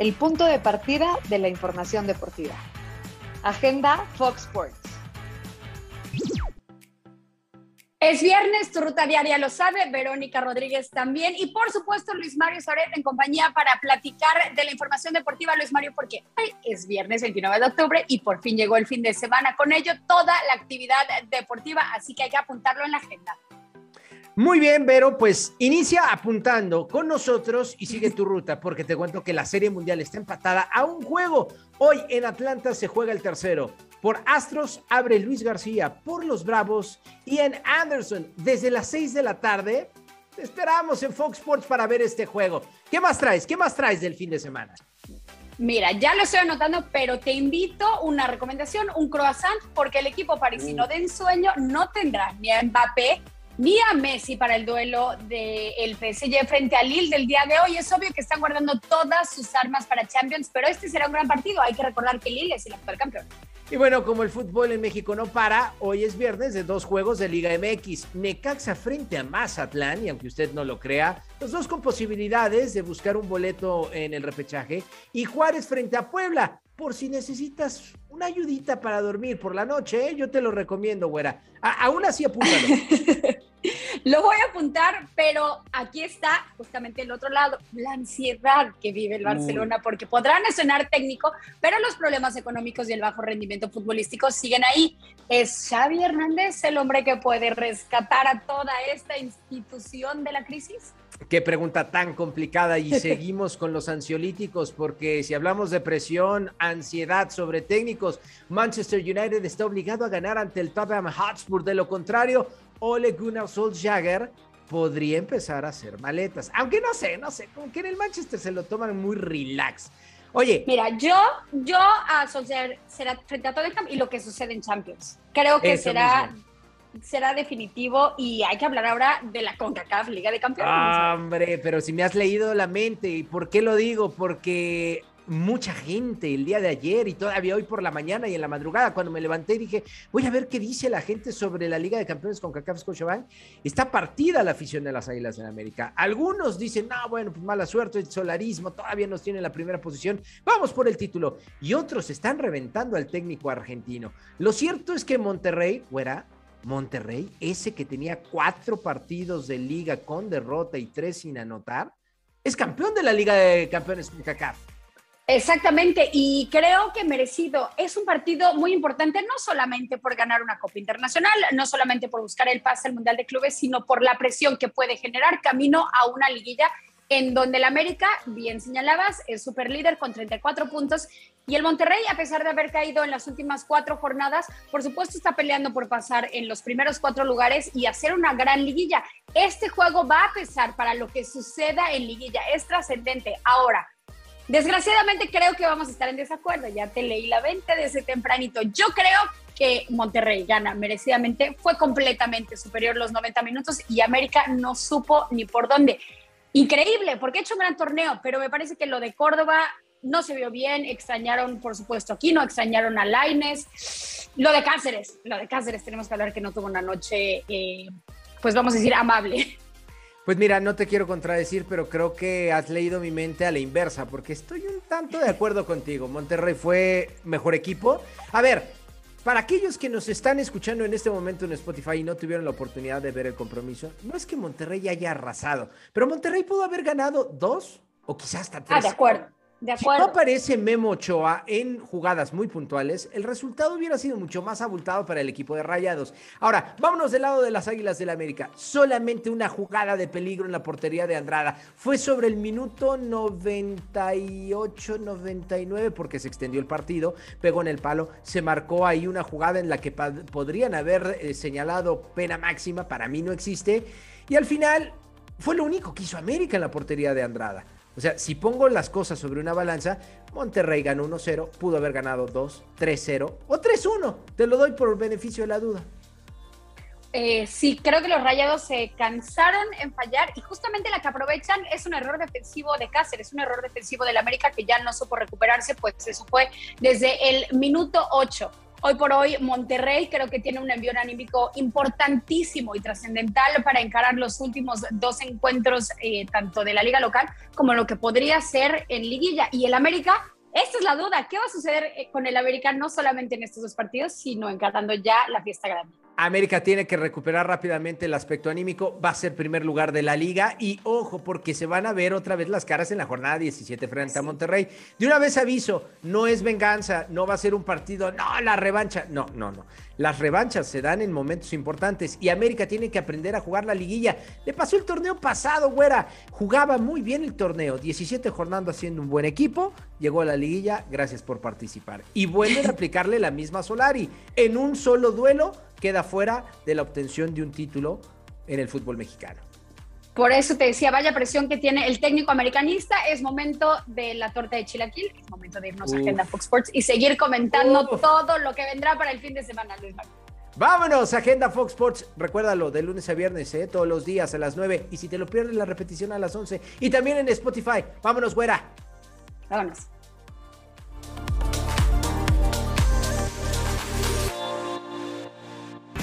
el punto de partida de la información deportiva. Agenda Fox Sports. Es viernes, tu ruta diaria lo sabe, Verónica Rodríguez también y por supuesto Luis Mario Soret en compañía para platicar de la información deportiva. Luis Mario, porque hoy es viernes 29 de octubre y por fin llegó el fin de semana. Con ello toda la actividad deportiva, así que hay que apuntarlo en la agenda. Muy bien, Vero, pues inicia apuntando con nosotros y sigue tu ruta, porque te cuento que la Serie Mundial está empatada a un juego. Hoy en Atlanta se juega el tercero. Por Astros abre Luis García, por los Bravos y en Anderson desde las 6 de la tarde. Te esperamos en Fox Sports para ver este juego. ¿Qué más traes? ¿Qué más traes del fin de semana? Mira, ya lo estoy anotando, pero te invito una recomendación, un croissant, porque el equipo parisino de ensueño no tendrá ni a Mbappé ni a Messi para el duelo del PSG frente a Lille del día de hoy. Es obvio que están guardando todas sus armas para Champions, pero este será un gran partido. Hay que recordar que Lille es el actual campeón. Y bueno, como el fútbol en México no para, hoy es viernes de dos juegos de Liga MX. Necaxa frente a Mazatlán, y aunque usted no lo crea, los dos con posibilidades de buscar un boleto en el repechaje. Y Juárez frente a Puebla, por si necesitas una ayudita para dormir por la noche, ¿eh? yo te lo recomiendo, güera. aún así, apúntalo. lo voy a apuntar, pero aquí está justamente el otro lado, la ansiedad que vive el Barcelona, porque podrán sonar técnico, pero los problemas económicos y el bajo rendimiento futbolístico siguen ahí. ¿Es Xavi Hernández el hombre que puede rescatar a toda esta institución de la crisis? Qué pregunta tan complicada y seguimos con los ansiolíticos porque si hablamos de presión, ansiedad sobre técnicos, Manchester United está obligado a ganar ante el Tottenham Hotspur. De lo contrario, Ole Gunnar Solskjaer podría empezar a hacer maletas. Aunque no sé, no sé, como que en el Manchester se lo toman muy relax. Oye. Mira, yo, yo a Solskjaer será frente a Tottenham y lo que sucede en Champions. Creo que será será definitivo y hay que hablar ahora de la CONCACAF Liga de Campeones. Hombre, pero si me has leído la mente, ¿y por qué lo digo? Porque mucha gente el día de ayer y todavía hoy por la mañana y en la madrugada cuando me levanté dije, voy a ver qué dice la gente sobre la Liga de Campeones con CACAF Scotiabank. Está partida la afición de las Águilas en América. Algunos dicen, no, bueno, pues mala suerte, el solarismo todavía nos tiene en la primera posición, vamos por el título. Y otros están reventando al técnico argentino. Lo cierto es que Monterrey, fuera, Monterrey, ese que tenía cuatro partidos de liga con derrota y tres sin anotar, es campeón de la Liga de Campeones CACAF. Exactamente, y creo que merecido. Es un partido muy importante, no solamente por ganar una Copa Internacional, no solamente por buscar el pase al Mundial de Clubes, sino por la presión que puede generar camino a una liguilla en donde el América, bien señalabas, es super líder con 34 puntos y el Monterrey, a pesar de haber caído en las últimas cuatro jornadas, por supuesto está peleando por pasar en los primeros cuatro lugares y hacer una gran liguilla. Este juego va a pesar para lo que suceda en liguilla, es trascendente. Ahora, desgraciadamente creo que vamos a estar en desacuerdo, ya te leí la venta desde tempranito. Yo creo que Monterrey gana merecidamente, fue completamente superior los 90 minutos y América no supo ni por dónde increíble, porque ha hecho un gran torneo, pero me parece que lo de Córdoba no se vio bien, extrañaron, por supuesto, aquí no extrañaron a Laines. Lo de Cáceres, lo de Cáceres, tenemos que hablar que no tuvo una noche, eh, pues vamos a decir, amable. Pues mira, no te quiero contradecir, pero creo que has leído mi mente a la inversa, porque estoy un tanto de acuerdo contigo. Monterrey fue mejor equipo. A ver, para aquellos que nos están escuchando en este momento en Spotify y no tuvieron la oportunidad de ver el compromiso, no es que Monterrey haya arrasado, pero Monterrey pudo haber ganado dos o quizás hasta tres. Ah, de acuerdo. De Si no aparece Memo Ochoa en jugadas muy puntuales, el resultado hubiera sido mucho más abultado para el equipo de Rayados. Ahora, vámonos del lado de las Águilas del la América. Solamente una jugada de peligro en la portería de Andrada. Fue sobre el minuto 98-99 porque se extendió el partido, pegó en el palo, se marcó ahí una jugada en la que podrían haber eh, señalado pena máxima, para mí no existe. Y al final fue lo único que hizo América en la portería de Andrada. O sea, si pongo las cosas sobre una balanza, Monterrey ganó 1-0, pudo haber ganado 2, 3-0 o 3-1. Te lo doy por beneficio de la duda. Eh, sí, creo que los rayados se cansaron en fallar y justamente la que aprovechan es un error defensivo de Cáceres, un error defensivo del América que ya no supo recuperarse, pues eso fue desde el minuto 8. Hoy por hoy, Monterrey creo que tiene un envío anímico importantísimo y trascendental para encarar los últimos dos encuentros, eh, tanto de la liga local como lo que podría ser en liguilla. Y el América, esta es la duda, ¿qué va a suceder eh, con el América no solamente en estos dos partidos, sino encarando ya la fiesta grande? América tiene que recuperar rápidamente el aspecto anímico, va a ser primer lugar de la liga y ojo porque se van a ver otra vez las caras en la jornada 17 frente a Monterrey. De una vez aviso, no es venganza, no va a ser un partido, no, la revancha, no, no, no. Las revanchas se dan en momentos importantes y América tiene que aprender a jugar la liguilla. Le pasó el torneo pasado, güera, jugaba muy bien el torneo, 17 jornadas haciendo un buen equipo, llegó a la liguilla, gracias por participar. Y vuelven a aplicarle la misma Solari en un solo duelo queda fuera de la obtención de un título en el fútbol mexicano. Por eso te decía, vaya presión que tiene el técnico americanista. Es momento de la torta de chilaquil, es momento de irnos a Agenda Fox Sports y seguir comentando todo lo que vendrá para el fin de semana, Luis Vámonos, Agenda Fox Sports. Recuérdalo, de lunes a viernes, ¿eh? todos los días a las 9. Y si te lo pierdes, la repetición a las 11. Y también en Spotify. Vámonos, güera. Vámonos.